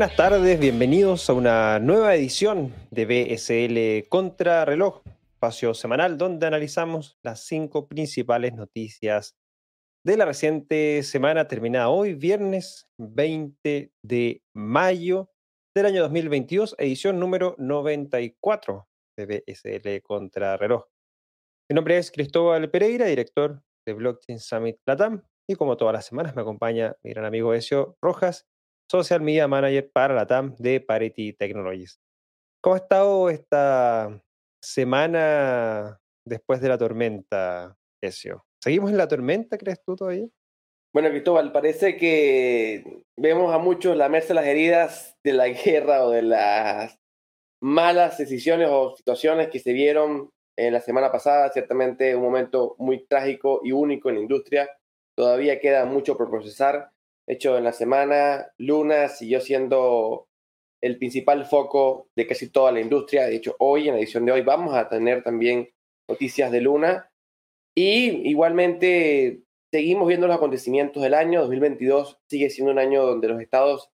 Buenas tardes, bienvenidos a una nueva edición de BSL Contra Reloj, espacio semanal donde analizamos las cinco principales noticias de la reciente semana terminada hoy, viernes 20 de mayo del año 2022, edición número 94 de BSL Contra Reloj. Mi nombre es Cristóbal Pereira, director de Blockchain Summit Latam, y como todas las semanas me acompaña mi gran amigo Ezio Rojas, Social Media Manager para la TAM de Parity Technologies. ¿Cómo ha estado esta semana después de la tormenta, Ezio? ¿Seguimos en la tormenta, crees tú todavía? Bueno, Cristóbal, parece que vemos a muchos lamerse las heridas de la guerra o de las malas decisiones o situaciones que se vieron en la semana pasada. Ciertamente un momento muy trágico y único en la industria. Todavía queda mucho por procesar hecho, en la semana, Luna siguió siendo el principal foco de casi toda la industria. De hecho, hoy, en la edición de hoy, vamos a tener también noticias de Luna. Y igualmente seguimos viendo los acontecimientos del año. 2022 sigue siendo un año donde los estados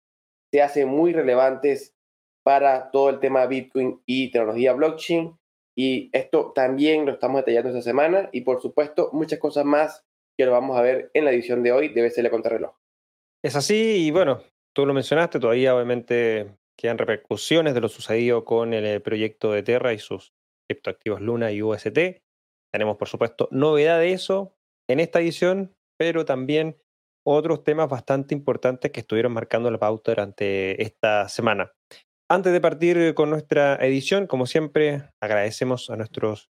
se hacen muy relevantes para todo el tema Bitcoin y tecnología blockchain. Y esto también lo estamos detallando esta semana. Y por supuesto, muchas cosas más que lo vamos a ver en la edición de hoy de BCL Contrarreloj. Es así y bueno, tú lo mencionaste, todavía obviamente quedan repercusiones de lo sucedido con el eh, proyecto de Terra y sus criptoactivos Luna y UST. Tenemos, por supuesto, novedad de eso en esta edición, pero también otros temas bastante importantes que estuvieron marcando la pauta durante esta semana. Antes de partir con nuestra edición, como siempre, agradecemos a nuestros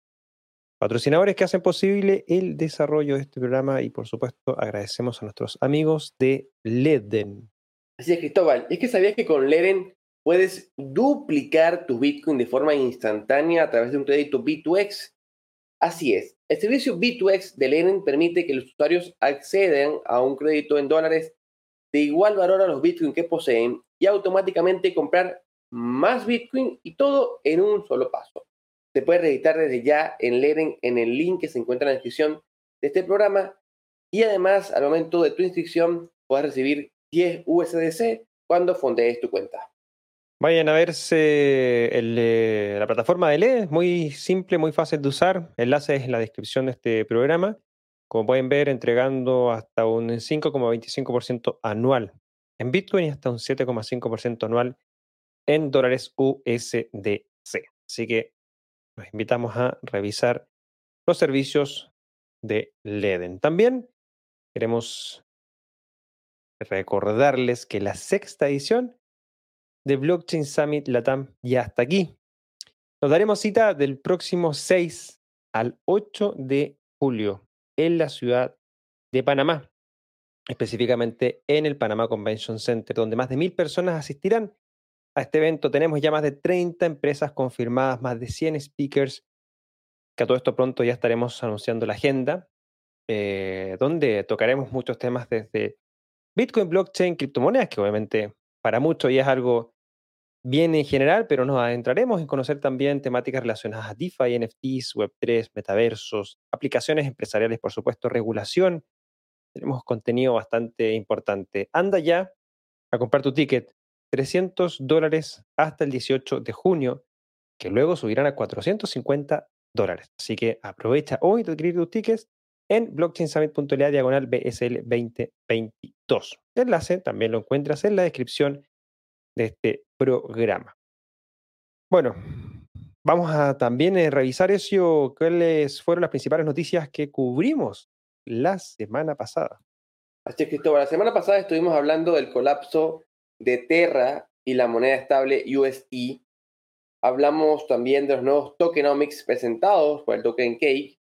patrocinadores que hacen posible el desarrollo de este programa y por supuesto agradecemos a nuestros amigos de Leden. Así es, Cristóbal. Es que sabías que con Leden puedes duplicar tu Bitcoin de forma instantánea a través de un crédito B2X. Así es. El servicio B2X de Leden permite que los usuarios accedan a un crédito en dólares de igual valor a los Bitcoin que poseen y automáticamente comprar más Bitcoin y todo en un solo paso. Te puedes registrar desde ya en Leren en el link que se encuentra en la descripción de este programa. Y además, al momento de tu inscripción, puedes recibir 10 USDC cuando fondees tu cuenta. Vayan a verse la plataforma de LED, es muy simple, muy fácil de usar. Enlace es en la descripción de este programa. Como pueden ver, entregando hasta un 5,25% anual en Bitcoin y hasta un 7,5% anual en dólares USDC. Así que los invitamos a revisar los servicios de Leden. También queremos recordarles que la sexta edición de Blockchain Summit Latam ya está aquí. Nos daremos cita del próximo 6 al 8 de julio en la ciudad de Panamá, específicamente en el Panamá Convention Center, donde más de mil personas asistirán a este evento. Tenemos ya más de 30 empresas confirmadas, más de 100 speakers, que a todo esto pronto ya estaremos anunciando la agenda, eh, donde tocaremos muchos temas desde Bitcoin, blockchain, criptomonedas, que obviamente para muchos ya es algo bien en general, pero nos adentraremos en conocer también temáticas relacionadas a DeFi, NFTs, Web3, metaversos, aplicaciones empresariales, por supuesto, regulación. Tenemos contenido bastante importante. Anda ya a comprar tu ticket 300 dólares hasta el 18 de junio, que luego subirán a 450 dólares. Así que aprovecha hoy de adquirir tus tickets en blockchainsummit.la diagonal BSL 2022. El enlace también lo encuentras en la descripción de este programa. Bueno, vamos a también eh, revisar eso, cuáles fueron las principales noticias que cubrimos la semana pasada. Así es, Cristóbal, la semana pasada estuvimos hablando del colapso de Terra y la moneda estable USD. Hablamos también de los nuevos tokenomics presentados por el token Cake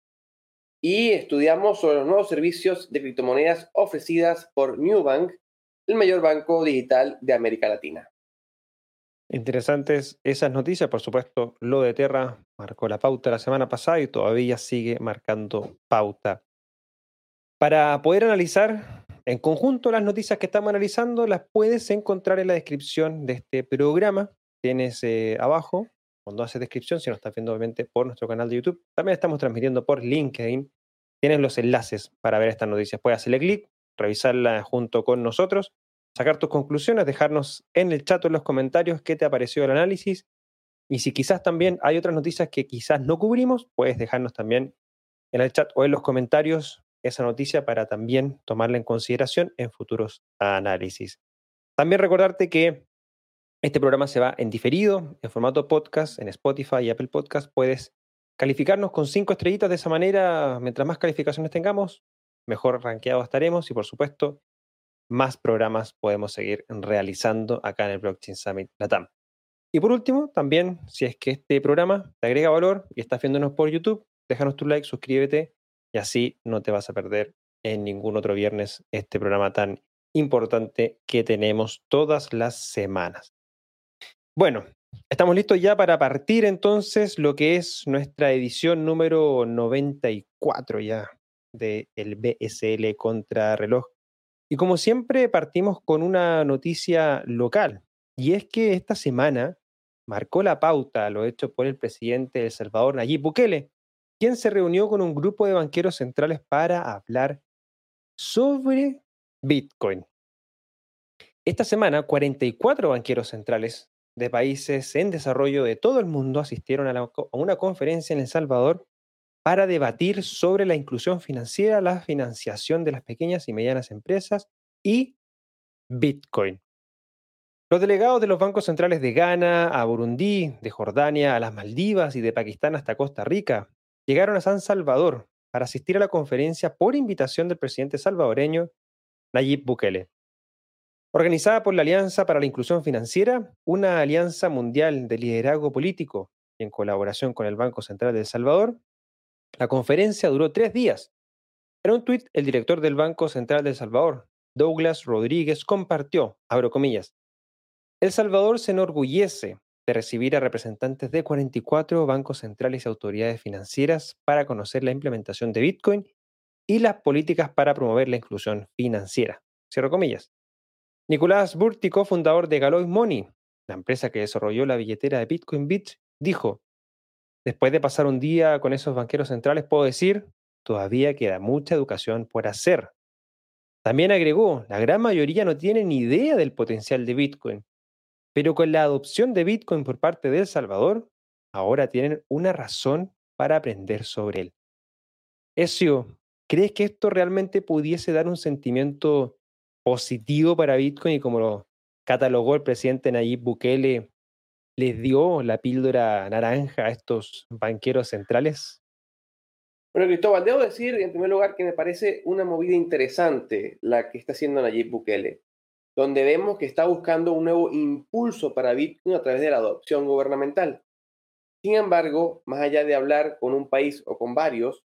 y estudiamos sobre los nuevos servicios de criptomonedas ofrecidas por Newbank, el mayor banco digital de América Latina. Interesantes esas noticias, por supuesto, lo de Terra marcó la pauta la semana pasada y todavía sigue marcando pauta. Para poder analizar en conjunto, las noticias que estamos analizando las puedes encontrar en la descripción de este programa. Tienes eh, abajo, cuando haces descripción, si no estás viendo obviamente por nuestro canal de YouTube, también estamos transmitiendo por LinkedIn. Tienes los enlaces para ver estas noticias. Puedes hacerle clic, revisarla junto con nosotros sacar tus conclusiones, dejarnos en el chat o en los comentarios qué te ha parecido el análisis. Y si quizás también hay otras noticias que quizás no cubrimos, puedes dejarnos también en el chat o en los comentarios esa noticia para también tomarla en consideración en futuros análisis. También recordarte que este programa se va en diferido, en formato podcast, en Spotify y Apple Podcast. Puedes calificarnos con cinco estrellitas de esa manera. Mientras más calificaciones tengamos, mejor rankeados estaremos y por supuesto, más programas podemos seguir realizando acá en el Blockchain Summit Latam. Y por último, también, si es que este programa te agrega valor y estás viéndonos por YouTube, déjanos tu like, suscríbete y así no te vas a perder en ningún otro viernes este programa tan importante que tenemos todas las semanas. Bueno, estamos listos ya para partir entonces lo que es nuestra edición número 94 ya del BSL contra reloj. Y como siempre partimos con una noticia local, y es que esta semana marcó la pauta lo hecho por el presidente de El Salvador, Nayib Bukele, quien se reunió con un grupo de banqueros centrales para hablar sobre Bitcoin. Esta semana, 44 banqueros centrales de países en desarrollo de todo el mundo asistieron a, una conferencia en El Salvador para debatir sobre la inclusión financiera, la financiación de las pequeñas y medianas empresas y Bitcoin. Los delegados de los bancos centrales de Ghana, a Burundi, de Jordania, a las Maldivas y de Pakistán hasta Costa Rica llegaron a San Salvador para asistir a la conferencia por invitación del presidente salvadoreño Nayib Bukele. Organizada por la Alianza para la Inclusión Financiera, una alianza mundial de liderazgo político en colaboración con el Banco Central de El Salvador, la conferencia duró tres días. En un tuit, el director del Banco Central de El Salvador, Douglas Rodríguez, compartió, abro El Salvador se enorgullece de recibir a representantes de 44 bancos centrales y autoridades financieras para conocer la implementación de Bitcoin y las políticas para promover la inclusión financiera. Cierro comillas. Nicolás Burti, fundador de Galois Money, la empresa que desarrolló la billetera de Bitcoin Bit, dijo, después de pasar un día con esos banqueros centrales, puedo decir, todavía queda mucha educación por hacer. También agregó, la gran mayoría no tiene ni idea del potencial de Bitcoin pero con la adopción de Bitcoin por parte de El Salvador, ahora tienen una razón para aprender sobre él. Ezio, ¿crees que esto realmente pudiese dar un sentimiento positivo para Bitcoin y como lo catalogó el presidente Nayib Bukele, les dio la píldora naranja a estos banqueros centrales? Bueno, Cristóbal, debo decir en primer lugar que me parece una movida interesante la que está haciendo Nayib Bukele donde vemos que está buscando un nuevo impulso para Bitcoin a través de la adopción gubernamental. Sin embargo, más allá de hablar con un país o con varios,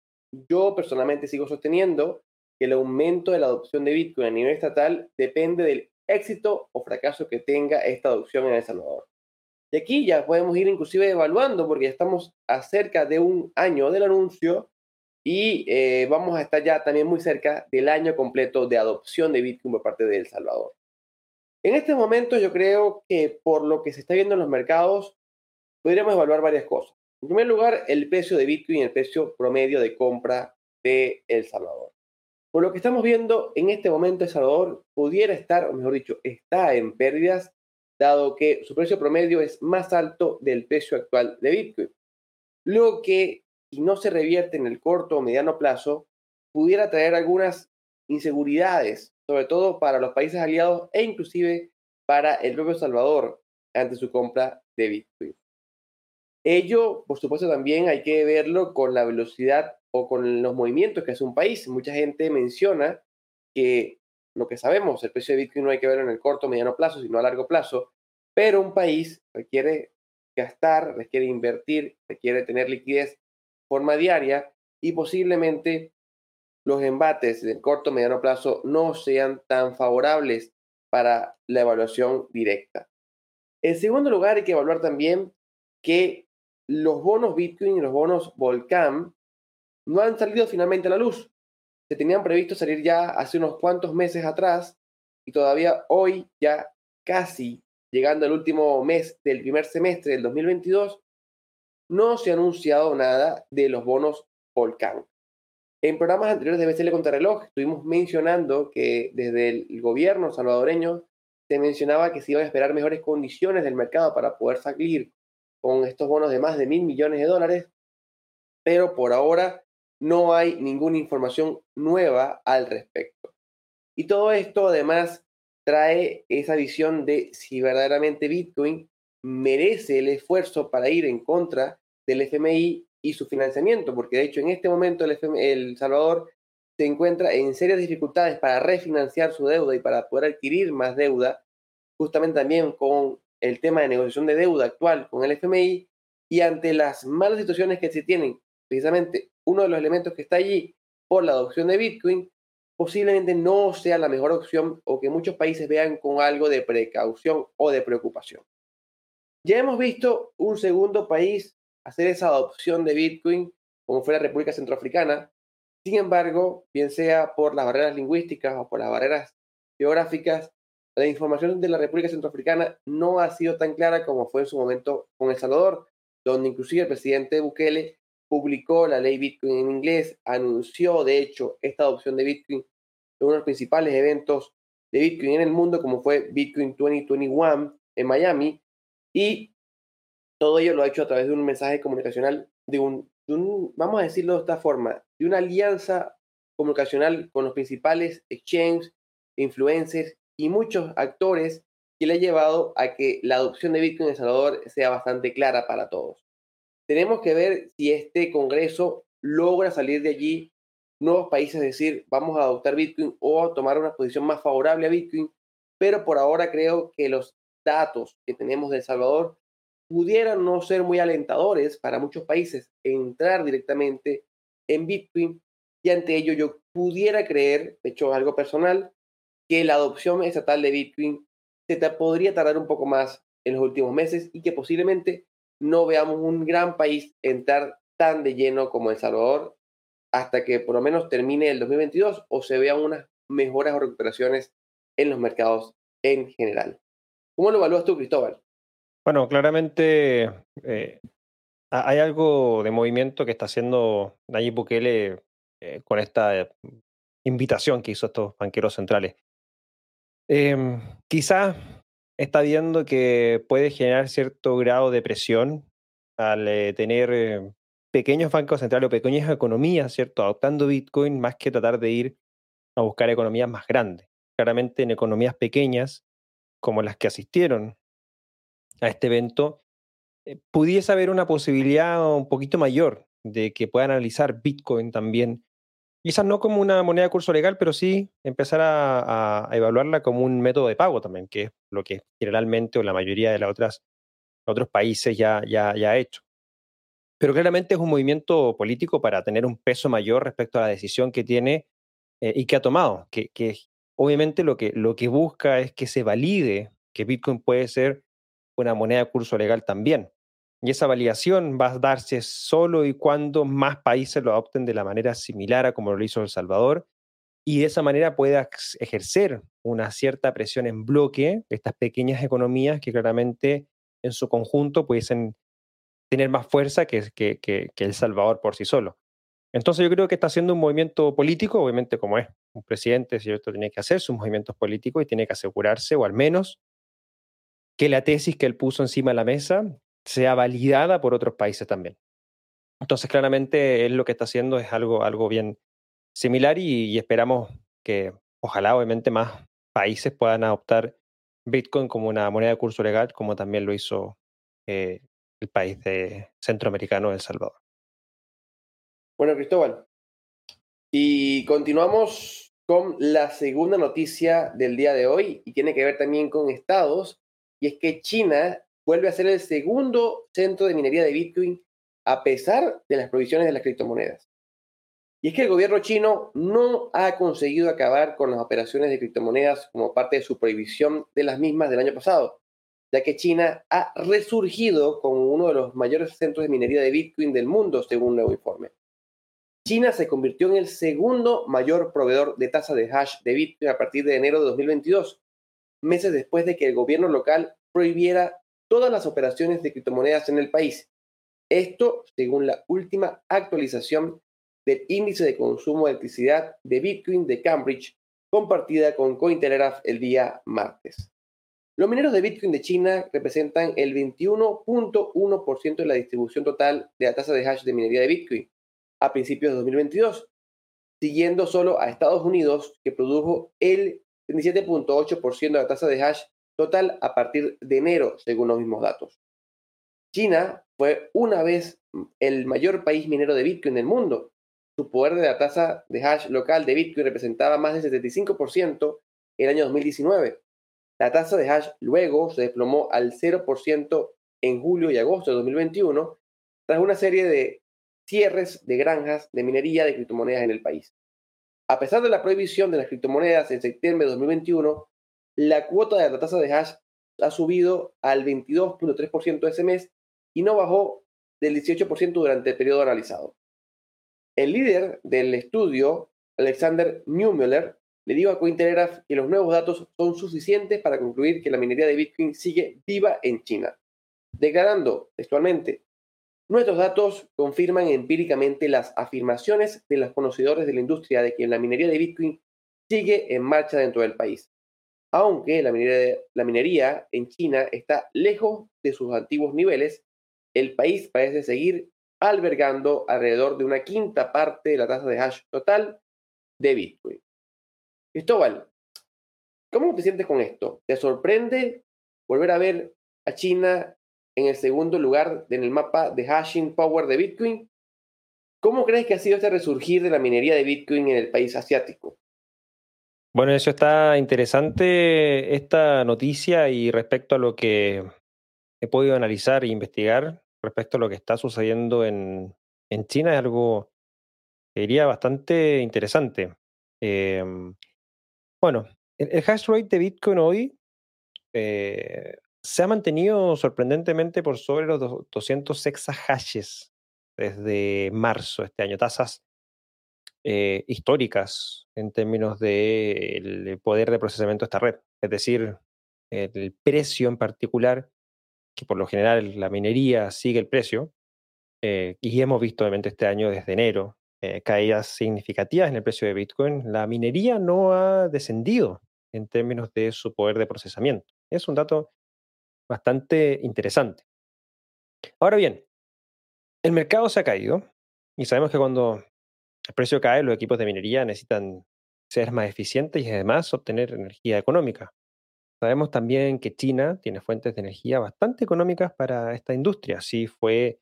yo personalmente sigo sosteniendo que el aumento de la adopción de Bitcoin a nivel estatal depende del éxito o fracaso que tenga esta adopción en El Salvador. Y aquí ya podemos ir inclusive evaluando, porque ya estamos a cerca de un año del anuncio y eh, vamos a estar ya también muy cerca del año completo de adopción de Bitcoin por parte de El Salvador. En este momento yo creo que por lo que se está viendo en los mercados, podríamos evaluar varias cosas. En primer lugar, el precio de Bitcoin, el precio promedio de compra de El Salvador. Por lo que estamos viendo en este momento, El Salvador pudiera estar, o mejor dicho, está en pérdidas, dado que su precio promedio es más alto del precio actual de Bitcoin. Lo que, si no se revierte en el corto o mediano plazo, pudiera traer algunas inseguridades sobre todo para los países aliados e inclusive para el propio Salvador ante su compra de Bitcoin. Ello, por supuesto, también hay que verlo con la velocidad o con los movimientos que hace un país. Mucha gente menciona que lo que sabemos, el precio de Bitcoin no hay que verlo en el corto o mediano plazo, sino a largo plazo, pero un país requiere gastar, requiere invertir, requiere tener liquidez de forma diaria y posiblemente los embates de corto mediano plazo no sean tan favorables para la evaluación directa. En segundo lugar, hay que evaluar también que los bonos Bitcoin y los bonos Volcán no han salido finalmente a la luz. Se tenían previsto salir ya hace unos cuantos meses atrás y todavía hoy, ya casi llegando al último mes del primer semestre del 2022, no se ha anunciado nada de los bonos Volcán. En programas anteriores de BCL Contrarreloj estuvimos mencionando que desde el gobierno salvadoreño se mencionaba que se iban a esperar mejores condiciones del mercado para poder salir con estos bonos de más de mil millones de dólares, pero por ahora no hay ninguna información nueva al respecto. Y todo esto además trae esa visión de si verdaderamente Bitcoin merece el esfuerzo para ir en contra del FMI y su financiamiento, porque de hecho en este momento el, Salvador se encuentra en serias dificultades para refinanciar su deuda y para poder adquirir más deuda, justamente también con el tema de negociación de deuda actual con el FMI y ante las malas situaciones que se tienen, precisamente uno de los elementos que está allí por la adopción de Bitcoin, posiblemente no sea la mejor opción o que muchos países vean con algo de precaución o de preocupación. Ya hemos visto un segundo país hacer esa adopción de Bitcoin, como fue la República Centroafricana. Sin embargo, bien sea por las barreras lingüísticas o por las barreras geográficas, la información de la República Centroafricana no ha sido tan clara como fue en su momento con El Salvador, donde inclusive el presidente Bukele publicó la ley Bitcoin en inglés, anunció de hecho esta adopción de Bitcoin en uno de los principales eventos de Bitcoin en el mundo, como fue Bitcoin 2021 en Miami, y todo ello lo ha hecho a través de un mensaje comunicacional, de un, vamos a decirlo de esta forma, de una alianza comunicacional con los principales exchanges, influencers y muchos actores que le ha llevado a que la adopción de Bitcoin en El Salvador sea bastante clara para todos. Tenemos que ver si este Congreso logra salir de allí nuevos países decir vamos a adoptar Bitcoin o tomar una posición más favorable a Bitcoin, pero por ahora creo que los datos que tenemos de El Salvador pudieran no ser muy alentadores para muchos países entrar directamente en Bitcoin y ante ello yo pudiera creer, de hecho algo personal, que la adopción estatal de Bitcoin se podría tardar un poco más en los últimos meses y que posiblemente no veamos un gran país entrar tan de lleno como El Salvador hasta que por lo menos termine el 2022 o se vean unas mejoras o recuperaciones en los mercados en general. ¿Cómo lo evalúas tú, Cristóbal? Bueno, claramente eh, hay algo de movimiento que está haciendo Nayib Bukele eh, con esta invitación que hizo estos banqueros centrales. Em, quizás está viendo que puede generar cierto grado de presión al eh, tener pequeños bancos centrales o pequeñas economías, ¿cierto? Adoptando Bitcoin más que tratar de ir a buscar economías más grandes. Claramente en economías pequeñas, como las que asistieron a este evento, eh, pudiese haber una posibilidad un poquito mayor de que puedan analizar Bitcoin también Quizás no como una moneda de curso legal, pero sí empezar a, evaluarla como un método de pago también, que es lo que generalmente o la mayoría de otras, otros países ya, ya, ya ha hecho. Pero claramente es un movimiento político para tener un peso mayor respecto a la decisión que tiene eh, y que ha tomado, que, que obviamente lo que, lo que busca es que se valide que Bitcoin puede ser una moneda de curso legal también. Y esa validación va a darse solo y cuando más países lo adopten de la manera similar a como lo hizo El Salvador y de esa manera pueda ejercer una cierta presión en bloque estas pequeñas economías que claramente en su conjunto pudiesen tener más fuerza que, que, que, El Salvador por sí solo. Entonces yo creo que está haciendo un movimiento político, obviamente como es un presidente, ¿cierto? Tiene que hacer sus movimientos políticos y tiene que asegurarse, o al menos, que la tesis que él puso encima de la mesa sea validada por otros países también. Entonces, claramente, él lo que está haciendo es algo, algo bien similar y, esperamos que, ojalá, obviamente, más países puedan adoptar Bitcoin como una moneda de curso legal, como también lo hizo eh, el país centroamericano, El Salvador. Bueno, Cristóbal, y continuamos con la segunda noticia del día de hoy y tiene que ver también con estados, y es que China vuelve a ser el segundo centro de minería de Bitcoin a pesar de las provisiones de las criptomonedas. Y es que el gobierno chino no ha conseguido acabar con las operaciones de criptomonedas como parte de su prohibición de las mismas del año pasado, ya que China ha resurgido como uno de los mayores centros de minería de Bitcoin del mundo, según un nuevo informe. China se convirtió en el segundo mayor proveedor de tasa de hash de Bitcoin a partir de enero de 2022, meses después de que el gobierno local prohibiera todas las operaciones de criptomonedas en el país. Esto según la última actualización del índice de consumo de electricidad de Bitcoin de Cambridge, compartida con Cointelegraph el día martes. Los mineros de Bitcoin de China representan el 21.1% de la distribución total de la tasa de hash de minería de Bitcoin a principios de 2022, siguiendo solo a Estados Unidos, que produjo el 37.8% de la tasa de hash total a partir de enero, según los mismos datos. China fue una vez el mayor país minero de Bitcoin del mundo. Su poder de la tasa de hash local de Bitcoin representaba más del 75% en el año 2019 la tasa de hash luego se desplomó al 0% en julio y agosto de 2021 tras una serie de cierres de granjas de minería de criptomonedas en el país. A pesar de la prohibición de las criptomonedas en septiembre de 2021, la cuota de la tasa de hash ha subido al 22.3% ese mes y no bajó del 18% durante el periodo analizado. El líder del estudio, Alexander Neumüller, le digo a Cointelegraph que los nuevos datos son suficientes para concluir que la minería de Bitcoin sigue viva en China, declarando textualmente, nuestros datos confirman empíricamente las afirmaciones de los conocedores de la industria de que la minería de Bitcoin sigue en marcha dentro del país, aunque la minería, en China está lejos de sus antiguos niveles, el país parece seguir albergando alrededor de una quinta parte de la tasa de hash total de Bitcoin. Cristóbal, ¿cómo te sientes con esto? ¿Te sorprende volver a ver a China en el segundo lugar en el mapa de hashing power de Bitcoin? ¿Cómo crees que ha sido este resurgir de la minería de Bitcoin en el país asiático? Bueno, eso está interesante, esta noticia y respecto a lo que he podido analizar e investigar respecto a lo que está sucediendo en, China es algo, diría, bastante interesante. Em, bueno, el, hash rate de Bitcoin hoy eh, se ha mantenido sorprendentemente por sobre los 200 exahashes desde marzo de este año, tasas eh, históricas en términos del poder de procesamiento de esta red. Es decir, el precio en particular, que por lo general la minería sigue el precio, eh, y hemos visto obviamente este año desde enero eh, caídas significativas en el precio de Bitcoin, la minería no ha descendido en términos de su poder de procesamiento. Es un dato bastante interesante. Ahora bien, el mercado se ha caído y sabemos que cuando el precio cae, los equipos de minería necesitan ser más eficientes y además obtener energía económica. Sabemos también que China tiene fuentes de energía bastante económicas para esta industria. Así fue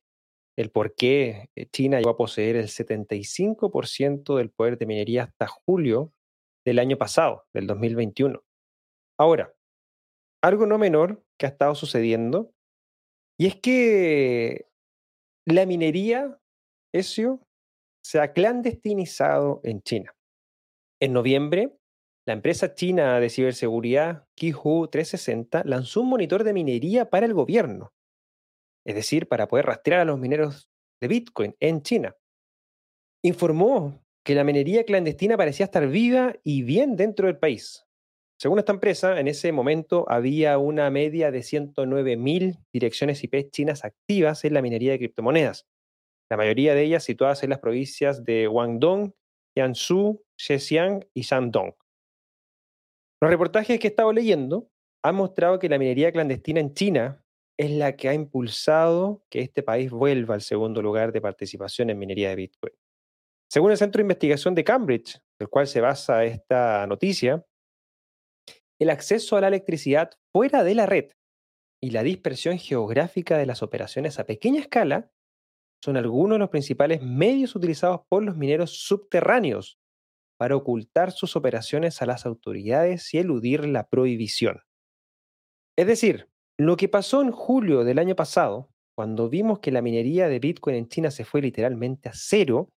el por qué China llegó a poseer el 75% del poder de minería hasta julio del año pasado, del 2021. Ahora, algo no menor que ha estado sucediendo, y es que la minería, eso, se ha clandestinizado en China. En noviembre, la empresa china de ciberseguridad Qihoo 360 lanzó un monitor de minería para el gobierno es decir, para poder rastrear a los mineros de Bitcoin en China. Informó que la minería clandestina parecía estar viva y bien dentro del país. Según esta empresa, en ese momento había una media de 109.000 direcciones IP chinas activas en la minería de criptomonedas, la mayoría de ellas situadas en las provincias de Guangdong, Jiangsu, Zhejiang y Shandong. Los reportajes que he estado leyendo han mostrado que la minería clandestina en China es la que ha impulsado que este país vuelva al segundo lugar de participación en minería de Bitcoin. Según el Centro de Investigación de Cambridge, del cual se basa esta noticia, el acceso a la electricidad fuera de la red y la dispersión geográfica de las operaciones a pequeña escala son algunos de los principales medios utilizados por los mineros subterráneos para ocultar sus operaciones a las autoridades y eludir la prohibición. Es decir, lo que pasó en julio del año pasado, cuando vimos que la minería de Bitcoin en China se fue literalmente a cero,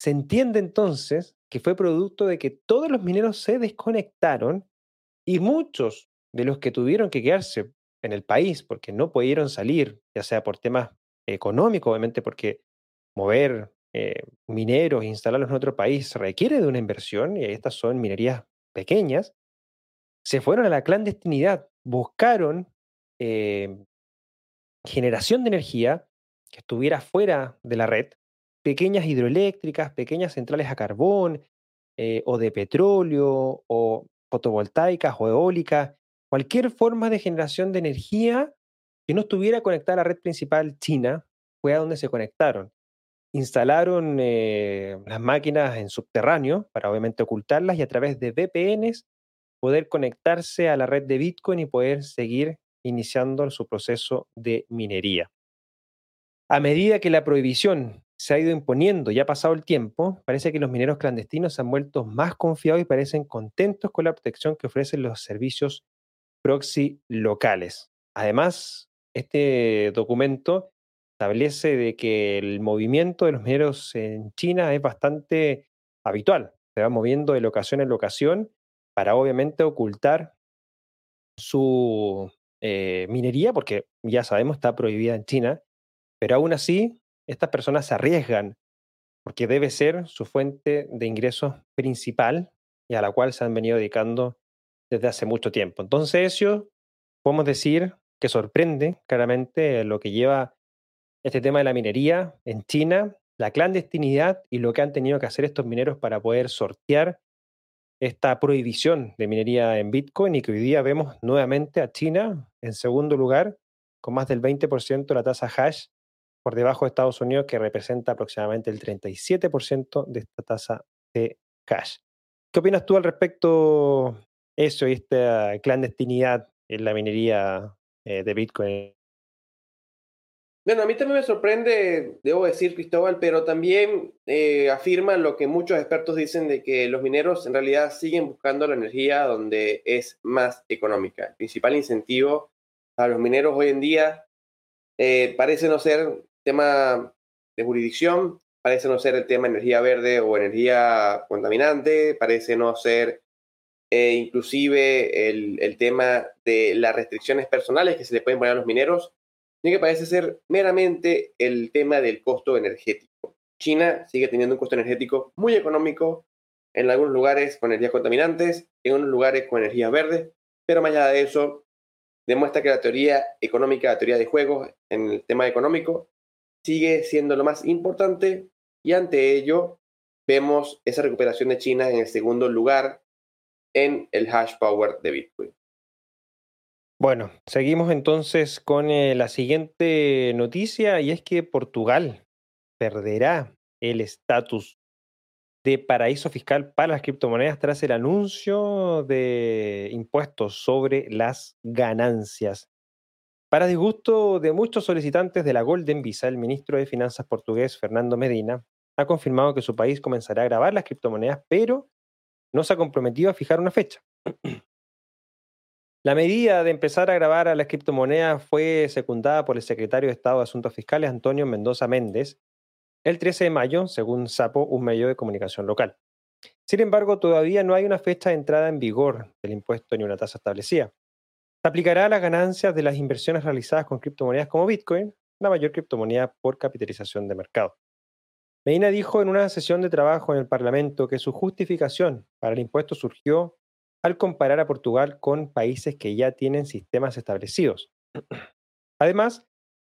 se entiende entonces que fue producto de que todos los mineros se desconectaron y muchos de los que tuvieron que quedarse en el país porque no pudieron salir, ya sea por temas económicos, obviamente porque mover eh, mineros e instalarlos en otro país requiere de una inversión y estas son minerías pequeñas, se fueron a la clandestinidad buscaron em, generación de energía que estuviera fuera de la red, pequeñas hidroeléctricas, pequeñas centrales a carbón eh, o de petróleo o fotovoltaicas o eólicas, cualquier forma de generación de energía que no estuviera conectada a la red principal china fue a donde se conectaron. Instalaron eh, las máquinas en subterráneo para obviamente ocultarlas y a través de VPNs poder conectarse a la red de Bitcoin y poder seguir iniciando su proceso de minería. A medida que la prohibición se ha ido imponiendo y ha pasado el tiempo, parece que los mineros clandestinos se han vuelto más confiados y parecen contentos con la protección que ofrecen los servicios proxy locales. Además, este documento establece de que el movimiento de los mineros en China es bastante habitual. Se va moviendo de locación en locación para obviamente ocultar su eh, minería, porque ya sabemos está prohibida en China, pero aún así estas personas se arriesgan porque debe ser su fuente de ingresos principal y a la cual se han venido dedicando desde hace mucho tiempo. Entonces eso podemos decir que sorprende claramente lo que lleva este tema de la minería en China, la clandestinidad y lo que han tenido que hacer estos mineros para poder sortear esta prohibición de minería en Bitcoin y que hoy día vemos nuevamente a China en segundo lugar con más del 20% de la tasa hash por debajo de Estados Unidos que representa aproximadamente el 37% de esta tasa de hash. ¿Qué opinas tú al respecto eso y esta clandestinidad en la minería eh, de Bitcoin bueno, a mí también me sorprende, debo decir, Cristóbal, pero también eh, afirman lo que muchos expertos dicen de que los mineros en realidad siguen buscando la energía donde es más económica. El principal incentivo a los mineros hoy en día eh, parece no ser tema de jurisdicción, parece no ser el tema energía verde o energía contaminante, parece no ser eh, inclusive el, el tema de las restricciones personales que se le pueden poner a los mineros sino que parece ser meramente el tema del costo energético. China sigue teniendo un costo energético muy económico, en algunos lugares con energías contaminantes, en otros lugares con energías verdes, pero más allá de eso, demuestra que la teoría económica, la teoría de juegos en el tema económico, sigue siendo lo más importante y ante ello vemos esa recuperación de China en el segundo lugar en el hash power de Bitcoin. Bueno, seguimos entonces con eh, la siguiente noticia y es que Portugal perderá el estatus de paraíso fiscal para las criptomonedas tras el anuncio de impuestos sobre las ganancias. Para disgusto de muchos solicitantes de la Golden Visa, el ministro de Finanzas portugués Fernando Medina ha confirmado que su país comenzará a grabar las criptomonedas, pero no se ha comprometido a fijar una fecha. La medida de empezar a grabar a las criptomonedas fue secundada por el secretario de Estado de Asuntos Fiscales, Antonio Mendoza Méndez, el 13 de mayo, según Sapo, un medio de comunicación local. Sin embargo, todavía no hay una fecha de entrada en vigor del impuesto ni una tasa establecida. Se aplicará a las ganancias de las inversiones realizadas con criptomonedas como Bitcoin, la mayor criptomoneda por capitalización de mercado. Medina dijo en una sesión de trabajo en el Parlamento que su justificación para el impuesto surgió al comparar a Portugal con países que ya tienen sistemas establecidos. Además,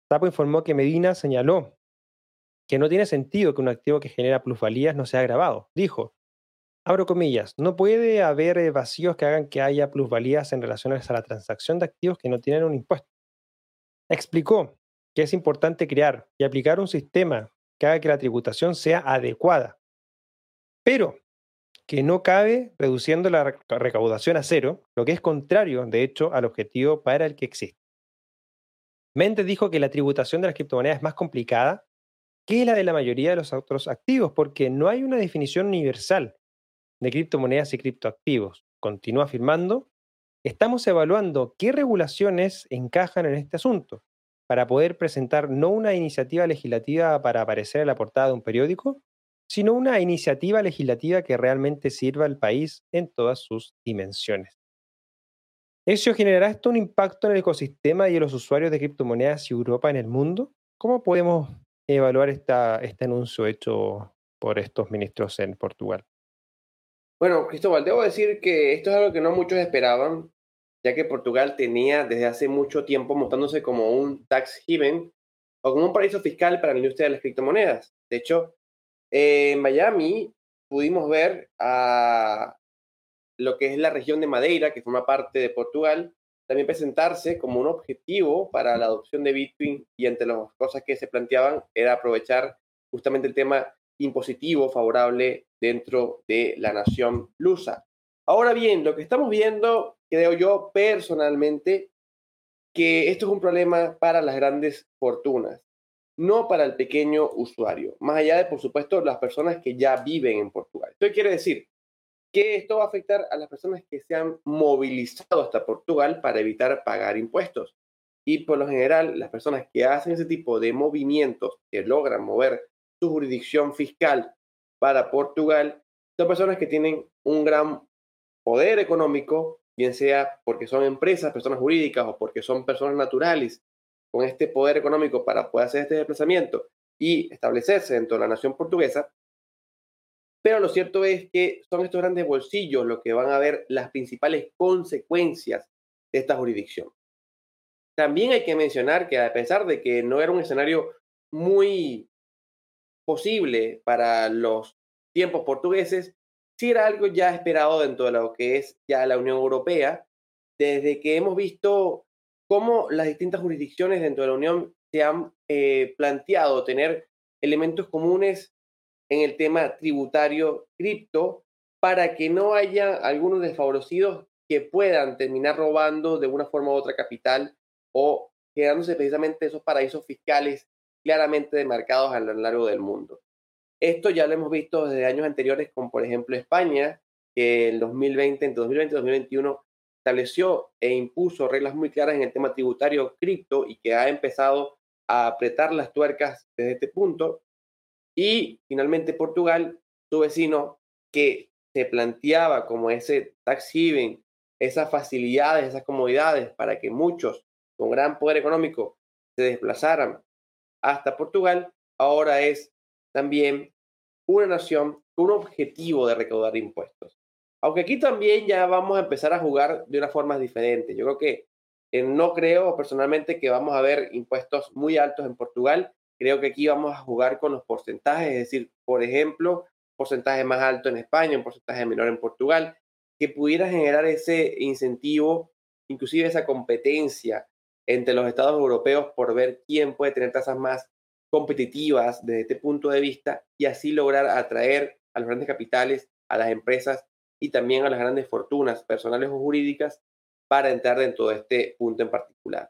Tapo informó que Medina señaló que no tiene sentido que un activo que genera plusvalías no sea grabado. Dijo, abro comillas, no puede haber eh, vacíos que hagan que haya plusvalías en relación a la transacción de activos que no tienen un impuesto. Explicó que es importante crear y aplicar un sistema que haga que la tributación sea adecuada. Pero que no cabe reduciendo la recaudación a cero, lo que es contrario, de hecho, al objetivo para el que existe. Mendes dijo que la tributación de las criptomonedas es más complicada que la de la mayoría de los otros activos, porque no hay una definición universal de criptomonedas y criptoactivos. Continúa afirmando, estamos evaluando qué regulaciones encajan en este asunto para poder presentar no una iniciativa legislativa para aparecer en la portada de un periódico, sino una iniciativa legislativa que realmente sirva al país en todas sus dimensiones. ¿Eso generará esto un impacto en el ecosistema y en los usuarios de criptomonedas y Europa en el mundo? ¿Cómo podemos evaluar esta, este anuncio hecho por estos ministros en Portugal? Bueno, Cristóbal, debo decir que esto es algo que no muchos esperaban, ya que Portugal tenía desde hace mucho tiempo mostrándose como un tax haven o como un paraíso fiscal para la industria de las criptomonedas. De hecho, en Miami pudimos ver a lo que es la región de Madeira, que forma parte de Portugal, también presentarse como un objetivo para la adopción de Bitcoin y entre las cosas que se planteaban era aprovechar justamente el tema impositivo favorable dentro de la nación lusa. Ahora bien, lo que estamos viendo, creo yo personalmente, que esto es un problema para las grandes fortunas, no para el pequeño usuario, más allá de, por supuesto, las personas que ya viven en Portugal. Esto quiere decir que esto va a afectar a las personas que se han movilizado hasta Portugal para evitar pagar impuestos. Y por lo general, las personas que hacen ese tipo de movimientos, que logran mover su jurisdicción fiscal para Portugal, son personas que tienen un gran poder económico, bien sea porque son empresas, personas jurídicas o porque son personas naturales con este poder económico para poder hacer este desplazamiento y establecerse dentro de la nación portuguesa. Pero lo cierto es que son estos grandes bolsillos los que van a ver las principales consecuencias de esta jurisdicción. También hay que mencionar que a pesar de que no era un escenario muy posible para los tiempos portugueses, sí era algo ya esperado dentro de lo que es ya la Unión Europea, desde que hemos visto cómo las distintas jurisdicciones dentro de la Unión se han eh, planteado tener elementos comunes en el tema tributario cripto para que no haya algunos desfavorecidos que puedan terminar robando de una forma u otra capital o quedándose precisamente esos paraísos fiscales claramente demarcados a lo largo del mundo. Esto ya lo hemos visto desde años anteriores, como por ejemplo España, que en 2020, entre 2020 y 2021, estableció e impuso reglas muy claras en el tema tributario cripto y que ha empezado a apretar las tuercas desde este punto. Y finalmente Portugal, su vecino, que se planteaba como ese tax haven, esas facilidades, esas comodidades para que muchos con gran poder económico se desplazaran hasta Portugal, ahora es también una nación con un objetivo de recaudar impuestos. Aunque aquí también ya vamos a empezar a jugar de una forma diferente. Yo creo que eh, no creo personalmente que vamos a ver impuestos muy altos en Portugal. Creo que aquí vamos a jugar con los porcentajes, es decir, por ejemplo, porcentaje más alto en España, un porcentaje menor en Portugal, que pudiera generar ese incentivo, inclusive esa competencia entre los estados europeos por ver quién puede tener tasas más competitivas desde este punto de vista y así lograr atraer a los grandes capitales, a las empresas y también a las grandes fortunas personales o jurídicas para entrar dentro de este punto en particular.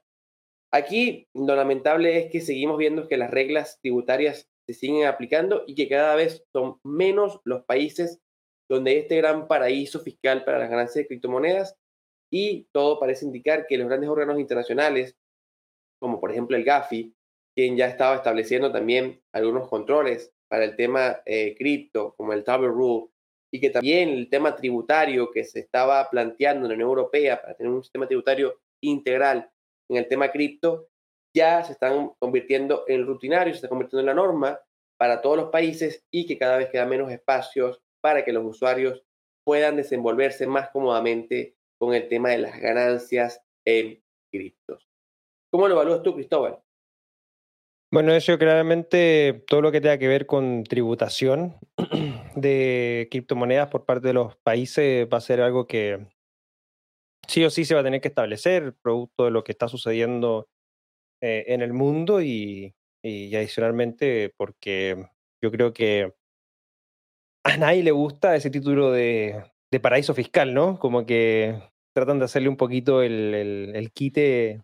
Aquí lo lamentable es que seguimos viendo que las reglas tributarias se siguen aplicando y que cada vez son menos los países donde este gran paraíso fiscal para las ganancias de criptomonedas y todo parece indicar que los grandes órganos internacionales, como por ejemplo el GAFI, quien ya estaba estableciendo también algunos controles para el tema eh, cripto, como el Table Rule, y que también el tema tributario que se estaba planteando en la Unión Europea para tener un sistema tributario integral en el tema cripto, ya se están convirtiendo en rutinario, se está convirtiendo en la norma para todos los países y que cada vez queda menos espacios para que los usuarios puedan desenvolverse más cómodamente con el tema de las ganancias en criptos. ¿Cómo lo evalúas tú, Cristóbal? Bueno, eso claramente todo lo que tenga que ver con tributación de criptomonedas por parte de los países va a ser algo que sí o sí se va a tener que establecer, producto de lo que está sucediendo eh, en el mundo y, adicionalmente porque yo creo que a nadie le gusta ese título de, paraíso fiscal, ¿no? Como que tratan de hacerle un poquito el, el quite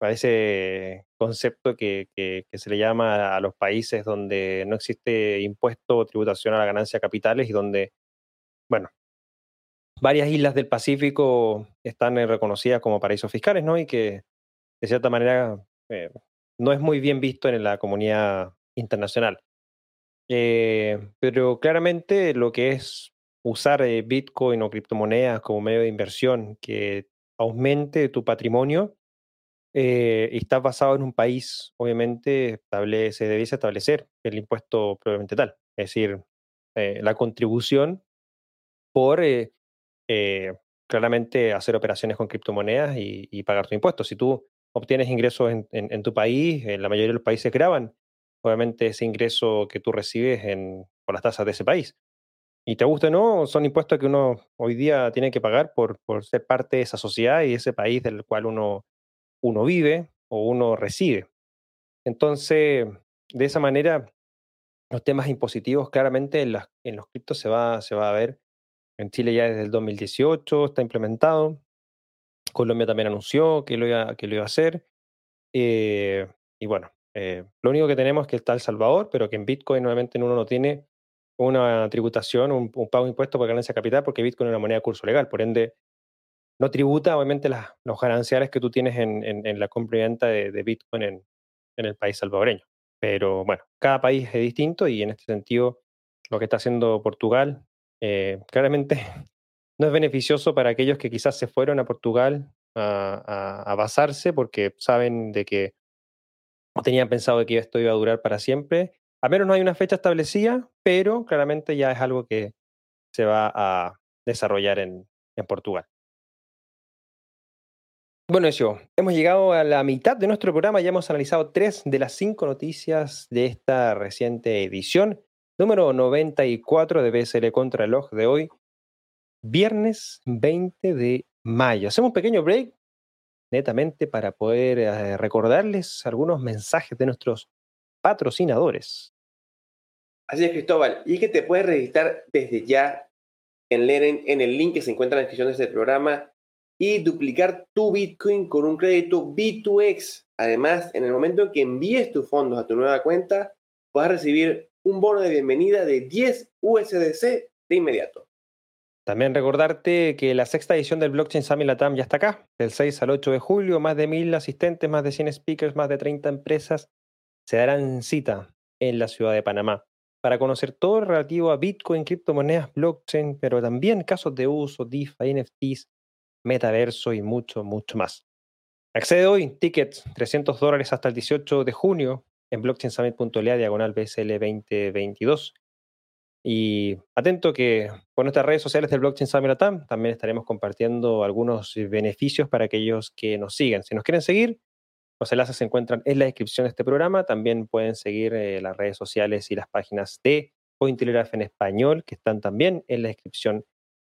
a ese concepto que, se le llama a los países donde no existe impuesto o tributación a la ganancia de capitales y donde, bueno, varias islas del Pacífico están eh, reconocidas como paraísos fiscales, ¿no? Y que de cierta manera eh, no es muy bien visto en la comunidad internacional. Eh, pero claramente lo que es usar Bitcoin o criptomonedas como medio de inversión que aumente tu patrimonio eh, y está basado en un país, obviamente, establece, se debiese establecer el impuesto probablemente tal, es decir, eh, la contribución por eh, claramente hacer operaciones con criptomonedas y, pagar tu impuesto. Si tú obtienes ingresos en, tu país, en la mayoría de los países graban, obviamente ese ingreso que tú recibes en, por las tasas de ese país. Y te gusta o no, son impuestos que uno hoy día tiene que pagar por, por ser parte de esa sociedad y ese país del cual uno, uno vive o uno reside. Entonces, de esa manera, los temas impositivos claramente en los criptos se va, se va a ver. En Chile ya desde el 2018 está implementado. Colombia también anunció que lo iba, que lo iba a hacer. Eh, y bueno, eh, lo único que tenemos es que está El Salvador, pero que en Bitcoin nuevamente uno no tiene una tributación, un, pago de impuestos por ganancia de capital, porque Bitcoin es una moneda de curso legal. Por ende, no tributa obviamente las, los gananciales que tú tienes en, en, la compra y venta de, de Bitcoin en, el país salvadoreño. Pero bueno, cada país es distinto y en este sentido lo que está haciendo Portugal eh, claramente no es beneficioso para aquellos que quizás se fueron a Portugal a, basarse porque saben de que tenían pensado que esto iba a durar para siempre. A menos no hay una fecha establecida, pero claramente ya es algo que se va a desarrollar en, Portugal. Bueno, eso, hemos llegado a la mitad de nuestro programa, ya hemos analizado tres de las cinco noticias de esta reciente edición, número 94 de BSL Contraloj de hoy, viernes 20 de mayo. Hacemos un pequeño break, netamente, para poder eh, recordarles algunos mensajes de nuestros patrocinadores. Así es, Cristóbal, y es que te puedes registrar desde ya en Leren en el link que se encuentra en la descripción de este programa y duplicar tu Bitcoin con un crédito B2X. Además, en el momento en que envíes tus fondos a tu nueva cuenta, vas a recibir un bono de bienvenida de 10 USDC de inmediato. También recordarte que la sexta edición del Blockchain Summit Latam ya está acá, del 6 al 8 de julio, más de mil asistentes, más de 100 speakers, más de 30 empresas se darán cita en la ciudad de Panamá para conocer todo relativo a Bitcoin, criptomonedas, blockchain, pero también casos de uso, DeFi, NFTs, metaverso y mucho, mucho más. Accede hoy, tickets, 300 dólares hasta el 18 de junio en blockchainsummit.la diagonal BSL 2022. Y atento que por nuestras redes sociales del Blockchain Summit Latam también estaremos compartiendo algunos beneficios para aquellos que nos sigan. Si nos quieren seguir, los enlaces se encuentran en la descripción de este programa. También pueden seguir eh, las redes sociales y las páginas de Cointelegraph en español, que están también en la descripción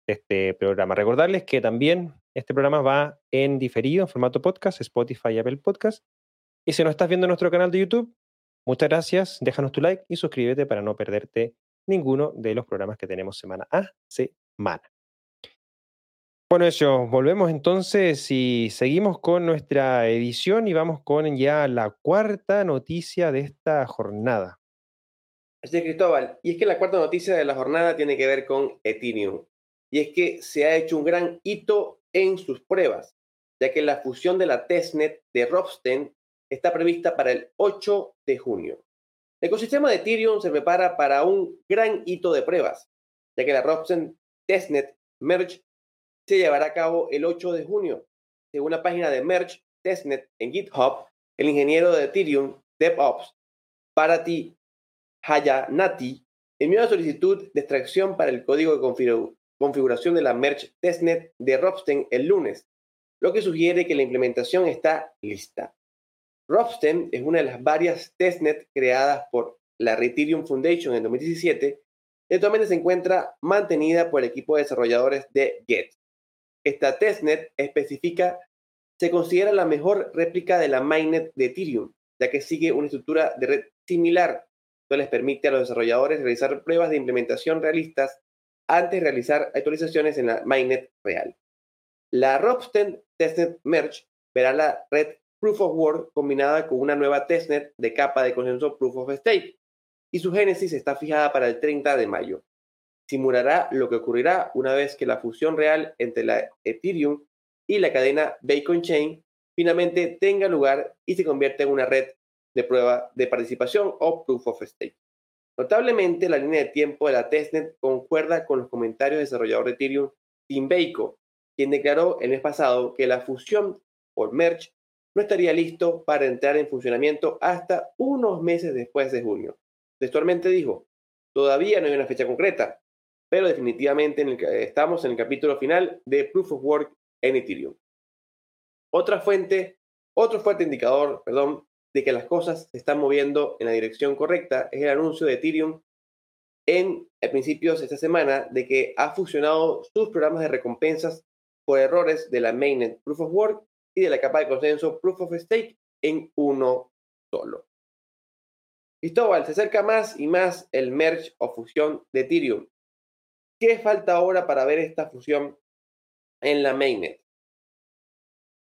de este programa. Recordarles que también este programa va en diferido, en formato podcast, Spotify y Apple Podcast. Y si no estás viendo nuestro canal de YouTube, muchas gracias, déjanos tu like y suscríbete para no perderte ninguno de los programas que tenemos semana a semana. Bueno, eso, volvemos entonces y seguimos con nuestra edición y vamos con ya la cuarta noticia de esta jornada. Así es, Cristóbal. Y es que la cuarta noticia de la jornada tiene que ver con Ethereum. Y es que se ha hecho un gran hito en sus pruebas, ya que la fusión de la testnet de Ropsten está prevista para el 8 de junio. El ecosistema de Ethereum se prepara para un gran hito de pruebas, ya que la Ropsten testnet merge se llevará a cabo el 8 de junio. Según la página de merge testnet en GitHub, el ingeniero de Ethereum DevOps, Parati Hayanati, envió una solicitud de extracción para el código de configuración de la Merge Testnet de Ropsten el lunes, lo que sugiere que la implementación está lista. Ropsten es una de las varias testnet creadas por la Ethereum Foundation en 2017 y actualmente se encuentra mantenida por el equipo de desarrolladores de Get. Esta testnet específica se considera la mejor réplica de la mainnet de Ethereum, ya que sigue una estructura de red similar, que les permite a los desarrolladores realizar pruebas de implementación realistas antes de realizar actualizaciones en la mainnet real. La Ropsten Testnet Merge verá la red Proof of Work combinada con una nueva testnet de capa de consenso Proof of Stake y su génesis está fijada para el 30 de mayo. Simulará lo que ocurrirá una vez que la fusión real entre la Ethereum y la cadena Bacon Chain finalmente tenga lugar y se convierta en una red de prueba de participación o Proof of Stake. Notablemente, la línea de tiempo de la testnet concuerda con los comentarios del desarrollador de Ethereum, Tim Beiko, quien declaró el mes pasado que la fusión por merge no estaría listo para entrar en funcionamiento hasta unos meses después de junio. Textualmente dijo, todavía no hay una fecha concreta, pero definitivamente estamos en el capítulo final de Proof of Work en Ethereum. Otra fuente, otro fuerte indicador, perdón, de que las cosas se están moviendo en la dirección correcta es el anuncio de Ethereum en principios de esta semana de que ha fusionado sus programas de recompensas por errores de la mainnet Proof of Work y de la capa de consenso Proof of Stake en uno solo. Cristóbal, se acerca más y más el merge o fusión de Ethereum. ¿Qué falta ahora para ver esta fusión en la mainnet?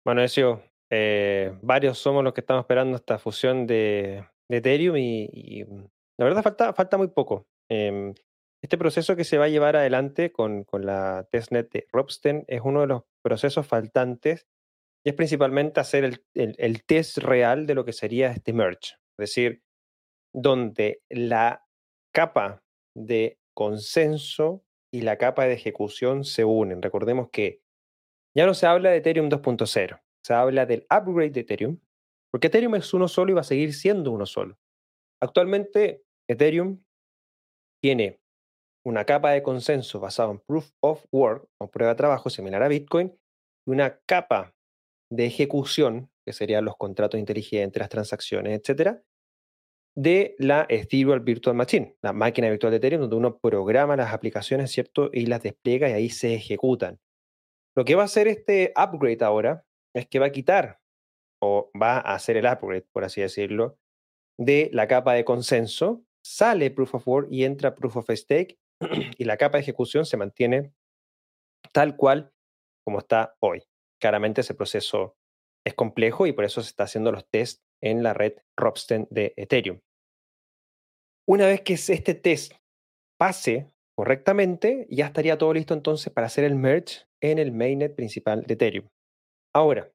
Bueno, eso, eh, varios somos los que estamos esperando esta fusión de, Ethereum y, mm, la verdad falta, falta muy poco. Em, este proceso que se va a llevar adelante con, la testnet de Robsten es uno de los procesos faltantes y es principalmente hacer el, el, test real de lo que sería este merge. Es decir, donde la capa de consenso y la capa de ejecución se unen. Recordemos que ya no se habla de Ethereum 2.0, se habla del upgrade de Ethereum, porque Ethereum es uno solo y va a seguir siendo uno solo. Actualmente, Ethereum tiene una capa de consenso basada en Proof of Work o prueba de trabajo similar a Bitcoin y una capa de ejecución, que serían los contratos inteligentes, las transacciones, etcétera, de la Ethereum Virtual Machine, la máquina virtual de Ethereum, donde uno programa las aplicaciones, ¿cierto? Y las despliega y ahí se ejecutan. Lo que va a hacer este upgrade ahora es que va a quitar o va a hacer el upgrade, por así decirlo, de la capa de consenso, sale Proof of Work y entra Proof of Stake y la capa de ejecución se mantiene tal cual como está hoy. Claramente ese proceso es complejo y por eso se está haciendo los tests en la red Ropsten de Ethereum. Una vez que este test pase correctamente, ya estaría todo listo entonces para hacer el merge en el mainnet principal de Ethereum. Ahora,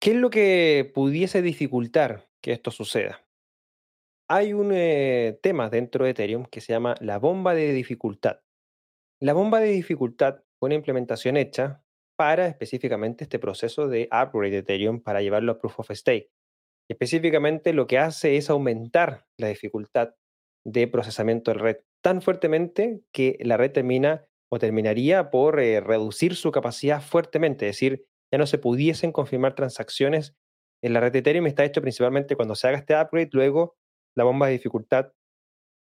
¿qué es lo que pudiese dificultar que esto suceda? Hay un eh, tema dentro de Ethereum que se llama la bomba de dificultad. La bomba de dificultad fue una implementación hecha para específicamente este proceso de upgrade de Ethereum para llevarlo a Proof of Stake. Específicamente lo que hace es aumentar la dificultad de procesamiento de red tan fuertemente que la red termina o terminaría por eh, reducir su capacidad fuertemente, es decir, ya no se pudiesen confirmar transacciones en la red Ethereum. Está hecho principalmente cuando se haga este upgrade, luego la bomba de dificultad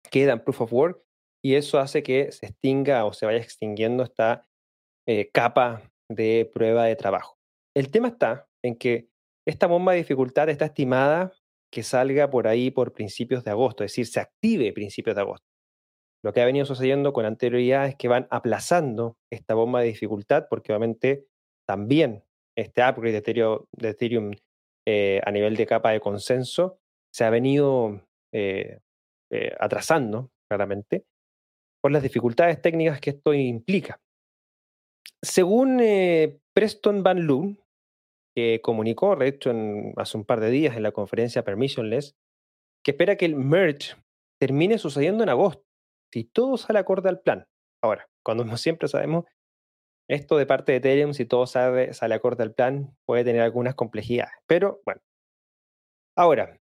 queda en Proof of Work y eso hace que se extinga o se vaya extinguiendo esta eh, capa de prueba de trabajo. El tema está en que esta bomba de dificultad está estimada que salga por ahí por principios de agosto, es decir, se active principios de agosto. Lo que ha venido sucediendo con anterioridad es que van aplazando esta bomba de dificultad porque obviamente también este upgrade de Ethereum, eh, a nivel de capa de consenso se ha venido eh, eh, atrasando claramente por las dificultades técnicas que esto implica. Según Preston Van Loon, que comunicó, de hecho, hace un par de días en la conferencia Permissionless, que espera que el merge termine sucediendo en agosto si todo sale acorde al plan. Ahora, cuando no siempre sabemos, esto de parte de Ethereum, si todo sale, acorde al plan, puede tener algunas complejidades. Pero bueno. Ahora,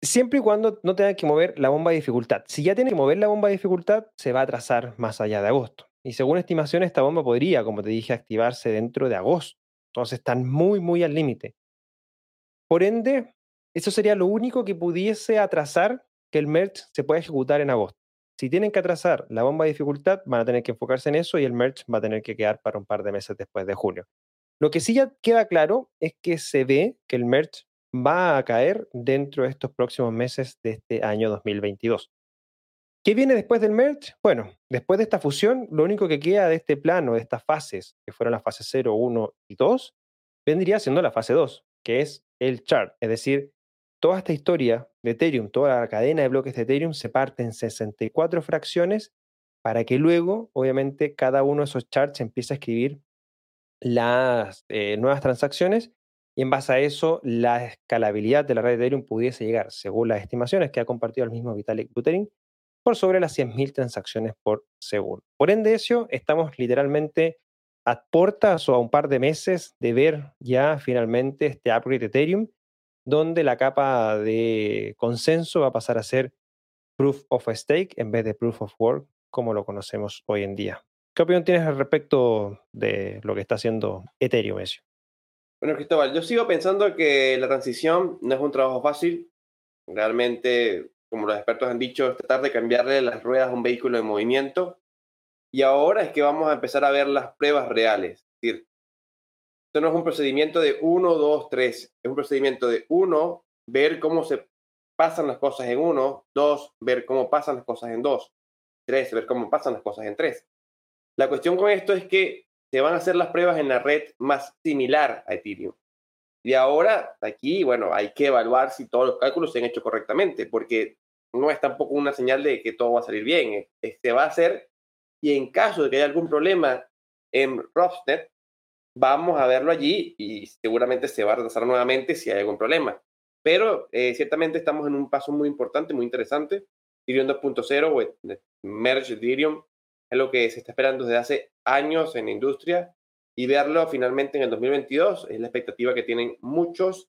siempre y cuando no tengan que mover la bomba de dificultad. Si ya tienen que mover la bomba de dificultad, se va a atrasar más allá de agosto. Y según estimaciones, esta bomba podría, como te dije, activarse dentro de agosto. Entonces están muy, muy al límite. Por ende, eso sería lo único que pudiese atrasar que el merge se pueda ejecutar en agosto. Si tienen que atrasar la bomba de dificultad, van a tener que enfocarse en eso y el merge va a tener que quedar para un par de meses después de junio. Lo que sí ya queda claro es que se ve que el merge va a caer dentro de estos próximos meses de este año 2022. ¿Qué viene después del merge? Bueno, después de esta fusión, lo único que queda de este plano, de estas fases, que fueron las fases 0, 1 y 2, vendría siendo la fase 2, que es el chart, es decir, toda esta historia de Ethereum, toda la cadena de bloques de Ethereum se parte en 64 fracciones para que luego, obviamente, cada uno de esos charts empiece a escribir las eh, nuevas transacciones y en base a eso la escalabilidad de la red de Ethereum pudiese llegar, según las estimaciones que ha compartido el mismo Vitalik Buterin, por sobre las 100.000 transacciones por segundo. Por ende, eso estamos literalmente a puertas o a un par de meses de ver ya finalmente este upgrade de Ethereum donde la capa de consenso va a pasar a ser proof of stake en vez de proof of work, como lo conocemos hoy en día. ¿Qué opinión tienes al respecto de lo que está haciendo Ethereum? Bueno, Cristóbal, yo sigo pensando que la transición no es un trabajo fácil. Realmente como los expertos han dicho, tratar de cambiarle las ruedas a un vehículo en movimiento. Y ahora es que vamos a empezar a ver las pruebas reales. Es decir, esto no es un procedimiento de 1, 2, 3. Es un procedimiento de 1, ver cómo se pasan las cosas en 1, 2, ver cómo pasan las cosas en 2, 3, ver cómo pasan las cosas en 3. La cuestión con esto es que se van a hacer las pruebas en la red más similar a Ethereum. Y ahora, aquí, bueno, hay que evaluar si todos los cálculos se han hecho correctamente, porque no es tampoco una señal de que todo va a salir bien. Se va a hacer y en caso de que haya algún problema en Ropsnet, vamos a verlo allí y seguramente se va a retrasar nuevamente si hay algún problema. Pero eh, ciertamente estamos en un paso muy importante, muy interesante. Ethereum 2.0 o Merge Ethereum es lo que se está esperando desde hace años en la industria y verlo finalmente en el 2022 es la expectativa que tienen muchos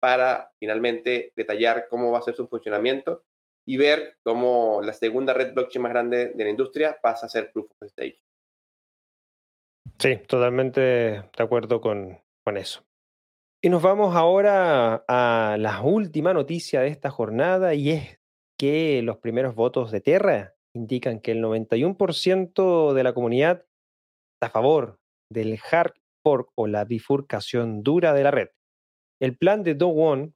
para finalmente detallar cómo va a ser su funcionamiento y ver cómo la segunda red blockchain más grande de la industria pasa a ser Proof of Stake. Sí, totalmente de acuerdo con, con eso. Y nos vamos ahora a la última noticia de esta jornada y es que los primeros votos de Terra indican que el 91% de la comunidad está a favor del hard fork o la bifurcación dura de la red. El plan de Do Won,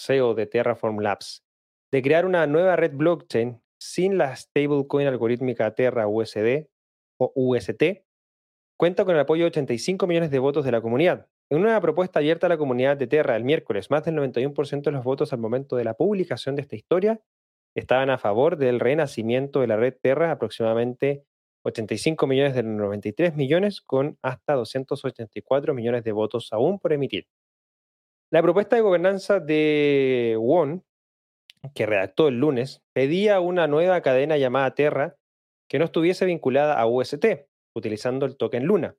CEO de Terraform Labs, de crear una nueva red blockchain sin la stablecoin algorítmica Terra USD o UST, cuenta con el apoyo de 85 millones de votos de la comunidad. En una propuesta abierta a la comunidad de Terra el miércoles, más del 91% de los votos al momento de la publicación de esta historia estaban a favor del renacimiento de la red Terra, aproximadamente 85 millones de 93 millones, con hasta 284 millones de votos aún por emitir. La propuesta de gobernanza de Won, que redactó el lunes, pedía una nueva cadena llamada Terra que no estuviese vinculada a UST, utilizando el token Luna.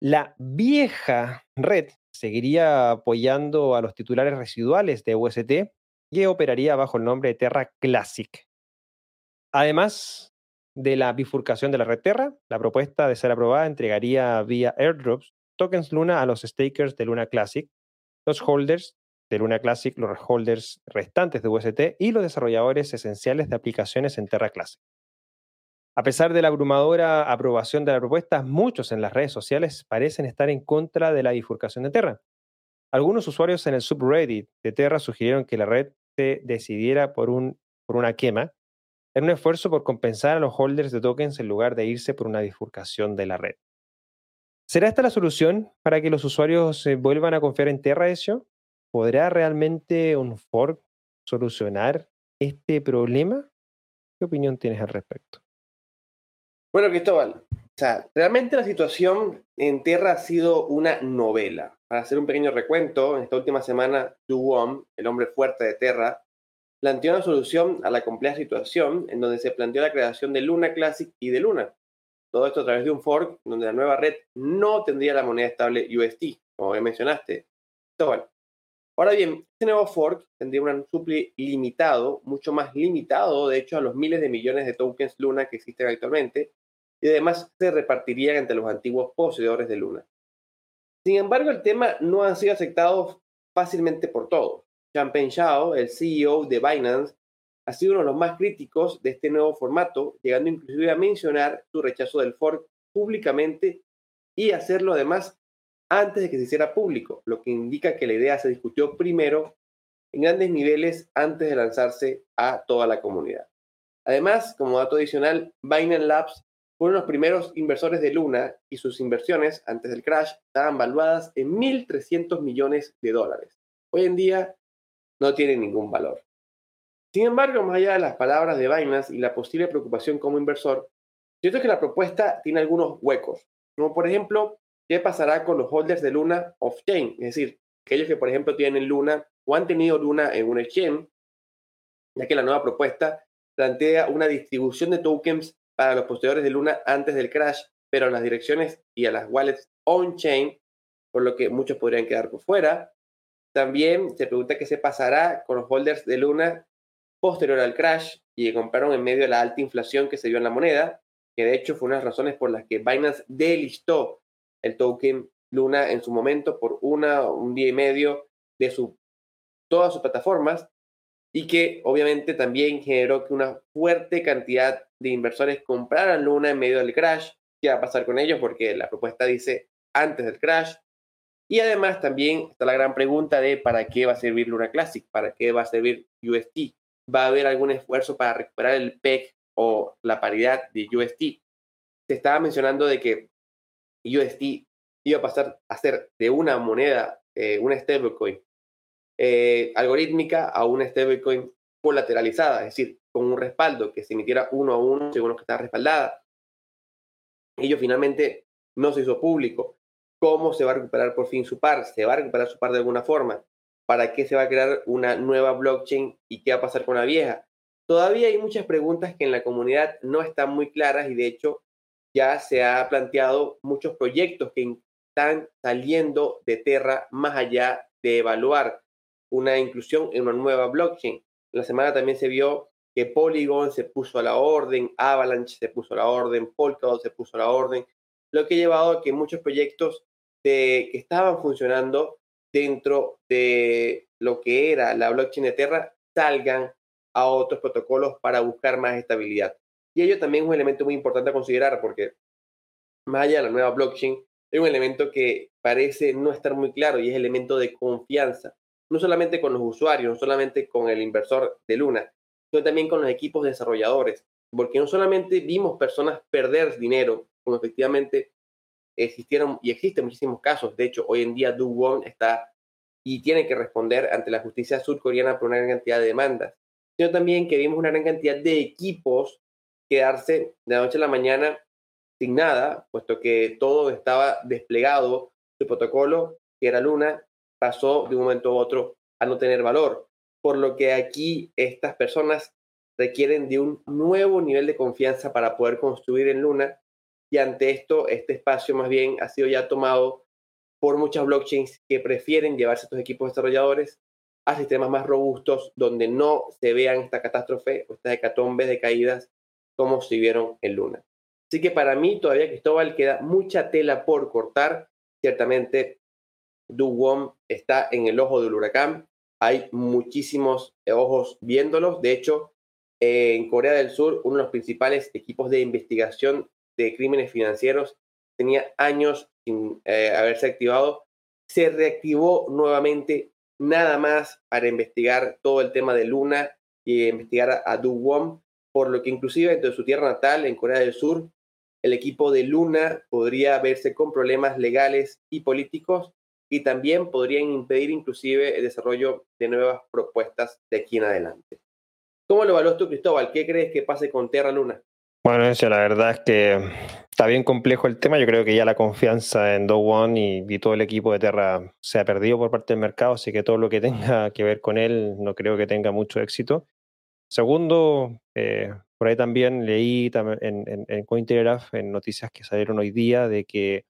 La vieja red seguiría apoyando a los titulares residuales de UST y operaría bajo el nombre de Terra Classic. Además, de la bifurcación de la red Terra, la propuesta de ser aprobada entregaría vía airdrops tokens Luna a los stakers de Luna Classic, los holders de Luna Classic, los holders restantes de UST y los desarrolladores esenciales de aplicaciones en Terra Classic. A pesar de la abrumadora aprobación de la propuesta, muchos en las redes sociales parecen estar en contra de la bifurcación de Terra. Algunos usuarios en el subreddit de Terra sugirieron que la red se decidiera por, un, por una quema, en un esfuerzo por compensar a los holders de tokens en lugar de irse por una bifurcación de la red. ¿Será esta la solución para que los usuarios se vuelvan a confiar en Terra eso? ¿Podrá realmente un fork solucionar este problema? ¿Qué opinión tienes al respecto? Bueno, Cristóbal, o sea, realmente la situación en Terra ha sido una novela. Para hacer un pequeño recuento, en esta última semana, Wom, el hombre fuerte de Terra, planteó una solución a la compleja situación en donde se planteó la creación de Luna Classic y de Luna. Todo esto a través de un fork donde la nueva red no tendría la moneda estable UST, como ya mencionaste. Ahora bien, este nuevo fork tendría un supply limitado, mucho más limitado, de hecho, a los miles de millones de tokens Luna que existen actualmente, y además se repartirían entre los antiguos poseedores de Luna. Sin embargo, el tema no ha sido aceptado fácilmente por todos. Champagne Shao, el CEO de Binance, ha sido uno de los más críticos de este nuevo formato, llegando inclusive a mencionar su rechazo del fork públicamente y hacerlo además antes de que se hiciera público, lo que indica que la idea se discutió primero en grandes niveles antes de lanzarse a toda la comunidad. Además, como dato adicional, Binance Labs fue uno de los primeros inversores de Luna y sus inversiones antes del crash estaban valuadas en 1.300 millones de dólares. Hoy en día no tiene ningún valor. Sin embargo, más allá de las palabras de Binance y la posible preocupación como inversor, siento que la propuesta tiene algunos huecos, como por ejemplo, ¿qué pasará con los holders de Luna off-chain? Es decir, aquellos que por ejemplo tienen Luna o han tenido Luna en un exchange, ya que la nueva propuesta plantea una distribución de tokens para los poseedores de Luna antes del crash, pero a las direcciones y a las wallets on-chain, por lo que muchos podrían quedar por fuera. También se pregunta qué se pasará con los holders de Luna posterior al crash y compraron en medio de la alta inflación que se dio en la moneda, que de hecho fue una de las razones por las que Binance delistó el token Luna en su momento por una, un día y medio de su, todas sus plataformas. y que obviamente también generó que una fuerte cantidad de inversores compraran Luna en medio del crash. ¿Qué va a pasar con ellos? Porque la propuesta dice antes del crash. Y además también está la gran pregunta de para qué va a servir Luna Classic, para qué va a servir UST. ¿Va a haber algún esfuerzo para recuperar el PEG o la paridad de UST? Se estaba mencionando de que UST iba a pasar a ser de una moneda, eh, una stablecoin, eh, algorítmica a una stablecoin colateralizada, es decir, con un respaldo que se emitiera uno a uno según lo que está respaldada. Ello finalmente no se hizo público. ¿Cómo se va a recuperar por fin su par? ¿Se va a recuperar su par de alguna forma? ¿Para qué se va a crear una nueva blockchain y qué va a pasar con la vieja? Todavía hay muchas preguntas que en la comunidad no están muy claras y de hecho ya se ha planteado muchos proyectos que están saliendo de Terra más allá de evaluar una inclusión en una nueva blockchain. La semana también se vio que Polygon se puso a la orden, Avalanche se puso a la orden, Polkadot se puso a la orden, lo que ha llevado a que muchos proyectos que estaban funcionando dentro de lo que era la blockchain de Terra salgan a otros protocolos para buscar más estabilidad. Y ello también es un elemento muy importante a considerar porque más allá de la nueva blockchain, es un elemento que parece no estar muy claro y es el elemento de confianza no solamente con los usuarios, no solamente con el inversor de Luna, sino también con los equipos desarrolladores, porque no solamente vimos personas perder dinero, como efectivamente existieron y existen muchísimos casos, de hecho, hoy en día Do Won está y tiene que responder ante la justicia surcoreana por una gran cantidad de demandas, sino también que vimos una gran cantidad de equipos quedarse de la noche a la mañana sin nada, puesto que todo estaba desplegado, su protocolo, que era Luna, pasó de un momento a otro a no tener valor. Por lo que aquí estas personas requieren de un nuevo nivel de confianza para poder construir en Luna y ante esto este espacio más bien ha sido ya tomado por muchas blockchains que prefieren llevarse estos equipos desarrolladores a sistemas más robustos donde no se vean esta catástrofe o estas hecatombes de caídas como se vieron en Luna. Así que para mí todavía Cristóbal queda mucha tela por cortar. Ciertamente Won está en el ojo del huracán. Hay muchísimos ojos viéndolos. De hecho, en Corea del Sur, uno de los principales equipos de investigación de crímenes financieros tenía años sin eh, haberse activado. Se reactivó nuevamente nada más para investigar todo el tema de Luna y investigar a, a Won, por lo que inclusive dentro de su tierra natal, en Corea del Sur, el equipo de Luna podría verse con problemas legales y políticos y también podrían impedir inclusive el desarrollo de nuevas propuestas de aquí en adelante. ¿Cómo lo evalúas tú, Cristóbal? ¿Qué crees que pase con Terra Luna? Bueno, eso, la verdad es que está bien complejo el tema. Yo creo que ya la confianza en Do One y, todo el equipo de Terra se ha perdido por parte del mercado, así que todo lo que tenga que ver con él no creo que tenga mucho éxito. Segundo, eh, por ahí también leí en, en, en Cointelegraph, en noticias que salieron hoy día, de que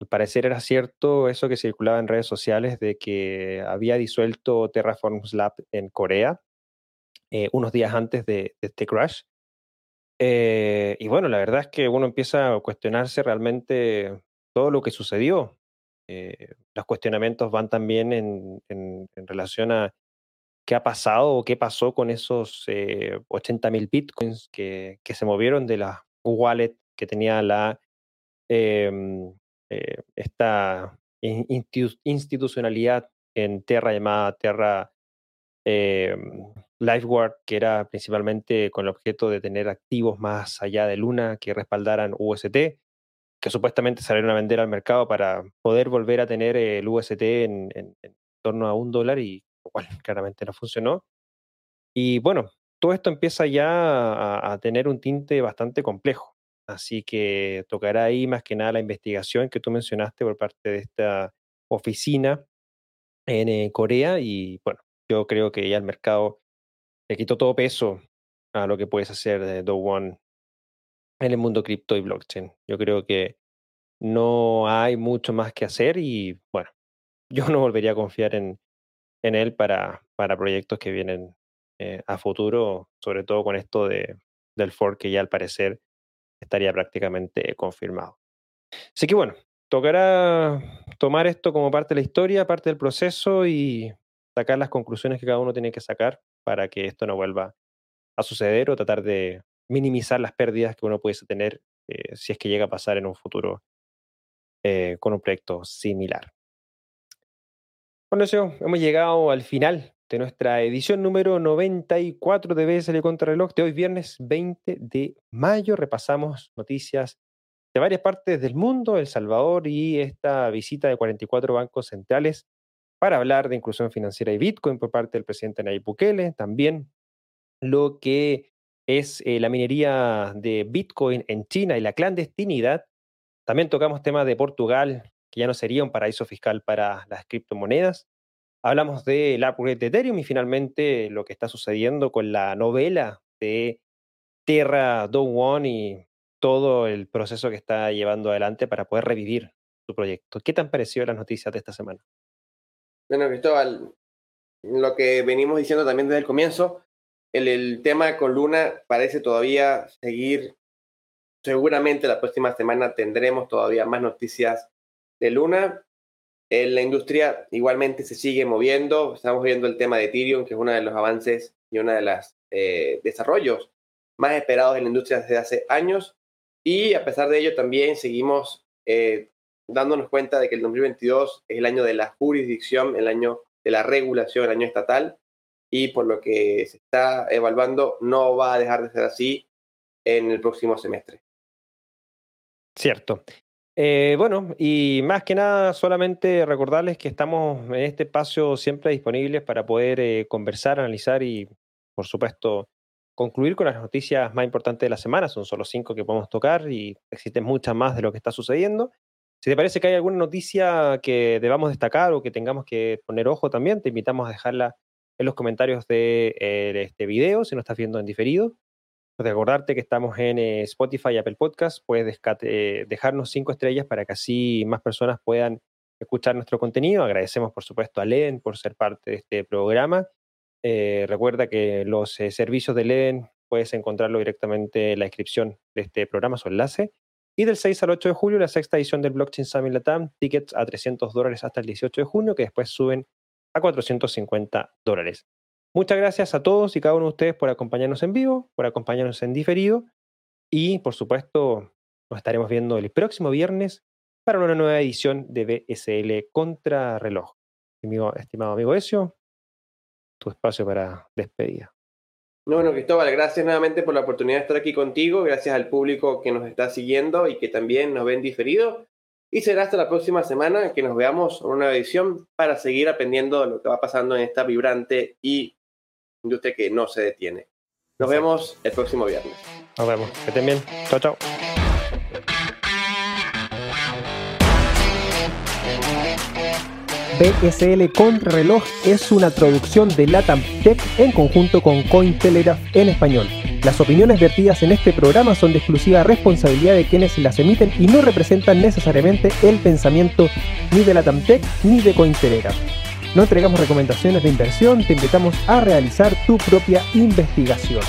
al parecer era cierto eso que circulaba en redes sociales de que había disuelto Terraforms Lab en Corea eh, unos días antes de, este crash. Eh, y bueno, la verdad es que uno empieza a cuestionarse realmente todo lo que sucedió. Eh, los cuestionamientos van también en, en, relación a qué ha pasado o qué pasó con esos 80.000 bitcoins que, que, se movieron de la wallet que tenía la em, eh, esta institucionalidad en Terra llamada Terra eh, LifeWard, que era principalmente con el objeto de tener activos más allá de Luna que respaldaran UST, que supuestamente salieron a vender al mercado para poder volver a tener el UST en, torno a un dólar y lo cual claramente no funcionó. Y bueno, todo esto empieza ya a tener un tinte bastante complejo. Así que tocará ahí más que nada la investigación que tú mencionaste por parte de esta oficina en eh, Corea y bueno, yo creo que ya el mercado le quitó todo peso a lo que puedes hacer de Do One en el mundo cripto y blockchain. Yo creo que no hay mucho más que hacer y bueno, yo no volvería a confiar en, en él para, para proyectos que vienen eh, a futuro, sobre todo con esto de, del fork que ya al parecer estaría prácticamente confirmado. Así que bueno, tocará tomar esto como parte de la historia, parte del proceso y sacar las conclusiones que cada uno tiene que sacar para que esto no vuelva a suceder o tratar de minimizar las pérdidas que uno pudiese tener eh, si es que llega a pasar en un futuro eh, con un proyecto similar. Con eso hemos llegado al final de nuestra edición número 94 de BSL Contrarreloj de hoy viernes 20 de mayo. Repasamos noticias de varias partes del mundo, El Salvador y esta visita de 44 bancos centrales para hablar de inclusión financiera y Bitcoin por parte del presidente Nayib Bukele. También lo que es eh, la minería de Bitcoin en China y la clandestinidad. También tocamos temas de Portugal, que ya no sería un paraíso fiscal para las criptomonedas. Hablamos del upgrade de Ethereum y finalmente lo que está sucediendo con la novela de Terra Dawn One y todo el proceso que está llevando adelante para poder revivir su proyecto. ¿Qué te han parecido las noticias de esta semana? Bueno, Cristóbal, lo que venimos diciendo también desde el comienzo, el, el tema con Luna parece todavía seguir. Seguramente la próxima semana tendremos todavía más noticias de Luna. En la industria igualmente se sigue moviendo. Estamos viendo el tema de Ethereum, que es uno de los avances y uno de los eh, desarrollos más esperados en la industria desde hace años. Y a pesar de ello, también seguimos eh, dándonos cuenta de que el 2022 es el año de la jurisdicción, el año de la regulación, el año estatal. Y por lo que se está evaluando, no va a dejar de ser así en el próximo semestre. Cierto. Eh, bueno, y más que nada, solamente recordarles que estamos en este espacio siempre disponibles para poder eh, conversar, analizar y, por supuesto, concluir con las noticias más importantes de la semana. Son solo cinco que podemos tocar y existen muchas más de lo que está sucediendo. Si te parece que hay alguna noticia que debamos destacar o que tengamos que poner ojo también, te invitamos a dejarla en los comentarios de eh, este video, si no estás viendo en diferido. Recordarte que estamos en eh, Spotify y Apple Podcast. Puedes eh, dejarnos cinco estrellas para que así más personas puedan escuchar nuestro contenido. Agradecemos, por supuesto, a Len por ser parte de este programa. Eh, recuerda que los servicios de Len puedes encontrarlo directamente en la descripción de este programa, su enlace. Y del 6 al 8 de julio, la sexta edición del Blockchain Summit Latam, tickets a 300 dólares hasta el 18 de junio, que después suben a 450 dólares. Muchas gracias a todos y cada uno de ustedes por acompañarnos en vivo, por acompañarnos en diferido y por supuesto nos estaremos viendo el próximo viernes para una nueva edición de BSL Contra Reloj. estimado amigo Ezio, tu espacio para despedida. bueno, Cristóbal, gracias nuevamente por la oportunidad de estar aquí contigo, gracias al público que nos está siguiendo y que también nos ven diferido. Y será hasta la próxima semana que nos veamos en una edición para seguir aprendiendo lo que va pasando en esta vibrante y industria que no se detiene. Nos vemos el próximo viernes. Nos vemos. Que estén bien. Chao, chao. BSL Contrarreloj es una traducción de Latam Tech en conjunto con Cointelegraph en español. Las opiniones vertidas en este programa son de exclusiva responsabilidad de quienes las emiten y no representan necesariamente el pensamiento ni de Latam Tech ni de Cointelegraph. No entregamos recomendaciones de inversión, te invitamos a realizar tu propia investigación.